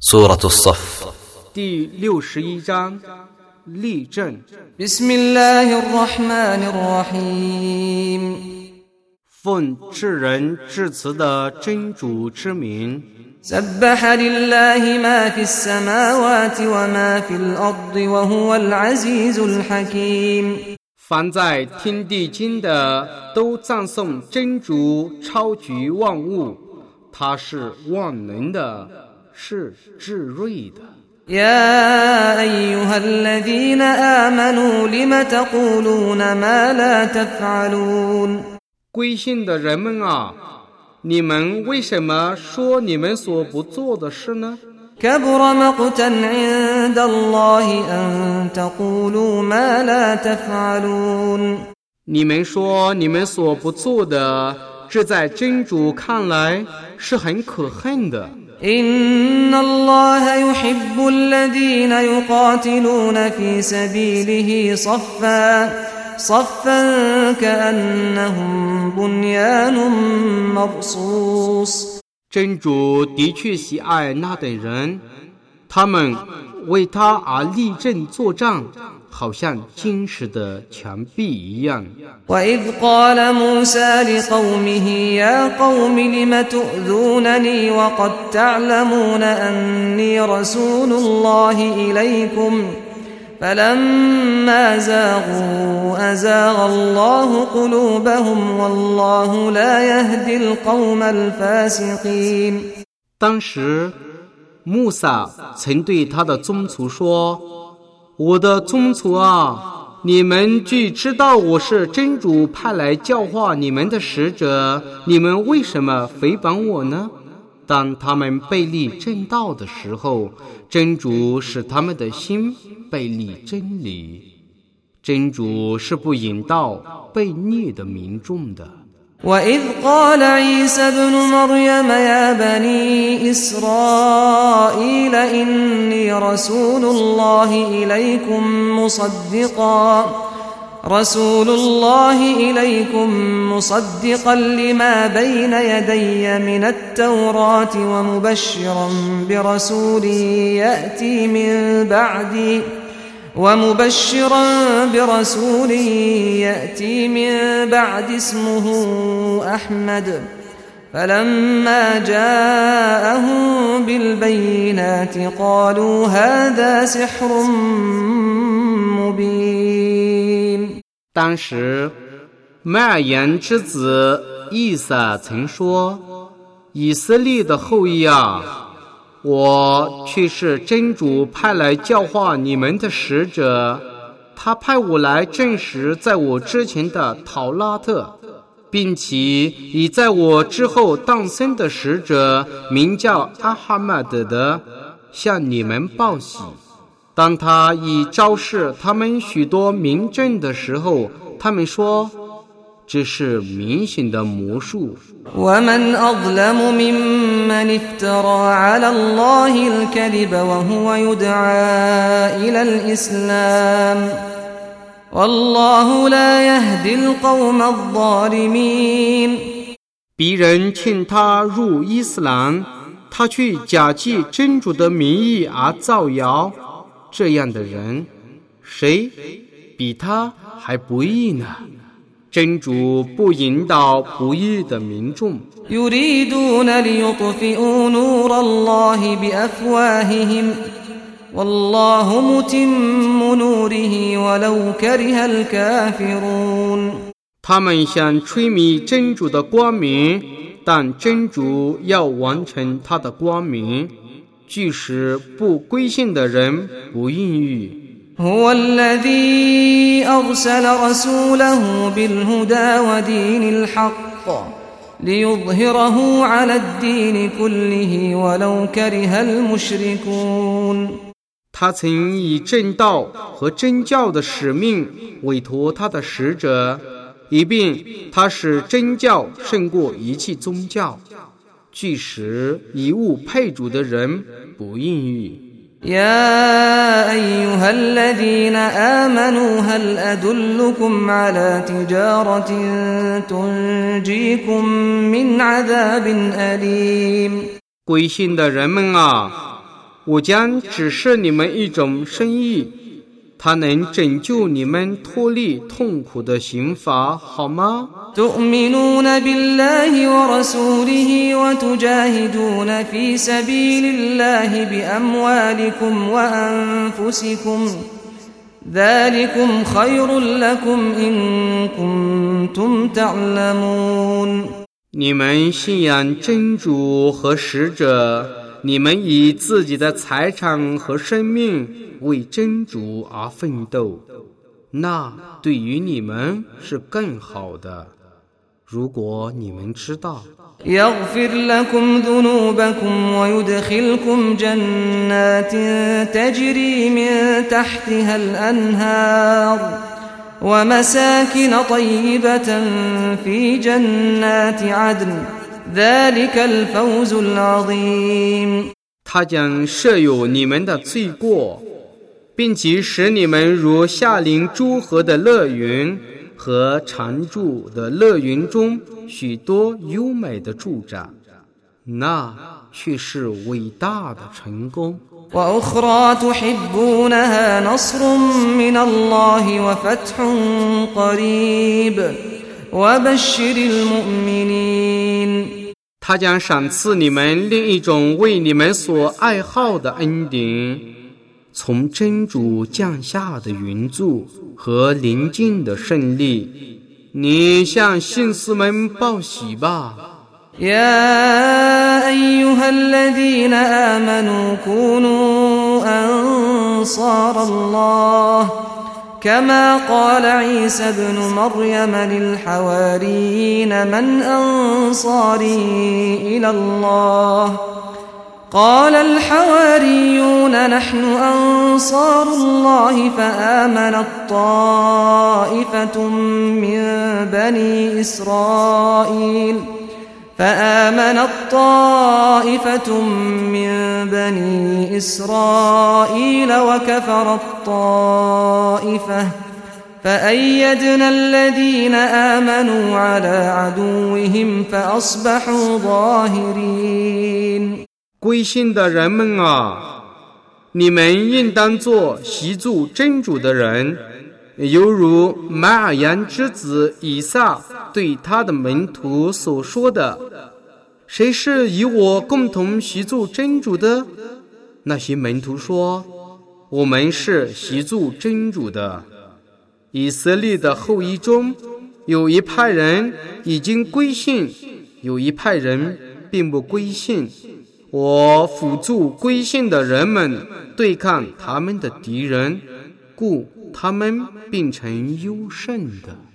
سورة الصف 第六十一章立正。 بسم الله الرحمن الرحيم 奉至仁至慈的真主之名， سبح لله ما في السماوات وما في الأرض وهو العزيز الحكيم 凡在天地间的都赞颂真主超举万物，他是万能的， 是至睿的。 يا أيها الذين آمنوا لم تقولون ما لا تفعلون 归信的人们啊，你们为什么说你们所不做的事呢？ كبر مقتا عند الله أن تقولوا ما لا تفعلون 你们说你们所不做的，这在真主看来是很可恨的。 إن الله يحب الذين يقاتلون في سبيله صفا صفا كأنهم بنيان مرصوص 真主的确喜爱那等人，他们为他而立正作战， 好像坚实的墙壁一样。 وإذ قال موسى لقومه يا قوم لم تؤذونني وقد تعلمون أني رسول الله إليكم فلما زاغوا أزاغ الله قلوبهم والله لا يهدي القوم الفاسقين 当时，穆萨曾对他的宗族说：“ 我的宗族啊，你们既知道我是真主派来教化你们的使者，你们为什么诽谤我呢？”当他们背离正道的时候，真主使他们的心背离真理。真主是不引导悖逆的民众的。وإذ قال عيسى ابن مريم يا بني إسرائيل إني رسول الله إليكم مصدقا رسول الله إليكم مصدقا لما بين يدي من التوراة ومبشرا برسول يأتي من بعدي ومبشرا برسول يأتي من بعد اسمه أحمد فلما جاءهم بالبينات قالوا هذا سحر مبين 当时，麦尔言之子伊撒曾说：“以色列的后裔啊， 我却是真主派来教化你们的使者。他派我来证实在我之前的陶拉特，并且以在我之后诞生的使者名叫阿哈迈德的，向你们报喜。”当他已昭示他们许多明证的时候，他们说：“这是明显的魔术。 ومن أظلم ممن افترى على الله الكذب وهو يدعى إلى الإسلام والله لا يهدي القوم الظالمين ”别人劝他入伊斯兰，他却假借真主的名义而造谣。这样的人，谁比他还不义呢？ 真主不引导不义的民众。 يريدون ليطفئوا نور الله بأفواههم والله متم نوره ولو كره الكافرون 他们想吹灭真主的光明，但真主要完成他的光明，即使不归信的人不愿意。 هو الذي أرسل رسوله بالهدى ودين الحق ليظهره على الدين كله ولو كره المشركون 他曾以正道和真教的使命委托他的使者，以便他使真教胜过一切宗教，即使以物配主的人不愿意。 يا أيها الذين آمنوا هل أدلكم على تجارة تنجيكم من عذاب أليم 归信的人们啊， 我将指示你们一种生意， 它能拯救你们脱离痛苦的刑罚，好吗？ تؤمنون بالله ورسوله وتجاهدون في سبيل الله بأموالكم وأنفسكم ذلكم خير لكم إن كنتم تعلمون 你们信仰真主和使者， 你们以自己的财产和生命为真主而奋斗，那对于你们是更好的。如果你们知道， يغفر لكم ذنوبكم ويدخلكم جنات تجري من تحتها الأنهار ومساكن طيبة في جنات عدن ذلك الفوز العظيم 他将赦宥你们的罪过，并且使你们如夏林诸河的乐园和常住的乐园中许多优美的住宅，那却是伟大的成功。 他将赏赐你们另一种为你们所爱好的恩典，从真主降下的云柱和临近的胜利。你向信士们报喜吧。يا أيها الذين آمنوا كونوا أنصار الله كما قال عيسى ابن مريم للحواريين من أنصاري إلى الله قال الحواريون نحن أنصار الله فآمنت طائفة من بني إسرائيل فآمنت طائفة من بني إسرائيل وكفرت طائفة فأيدنا الذين آمنوا على عدوهم فأصبحوا ظاهرين 归信的人们啊，你们应当做习助真主的人， 犹如马尔扬之子以撒对他的门徒所说的：“谁是与我共同习助真主的？”那些门徒说：“我们是习助真主的。”以色列的后裔中，有一派人已经归信，有一派人并不归信。我辅助归信的人们对抗他们的敌人，故他们变成优胜的。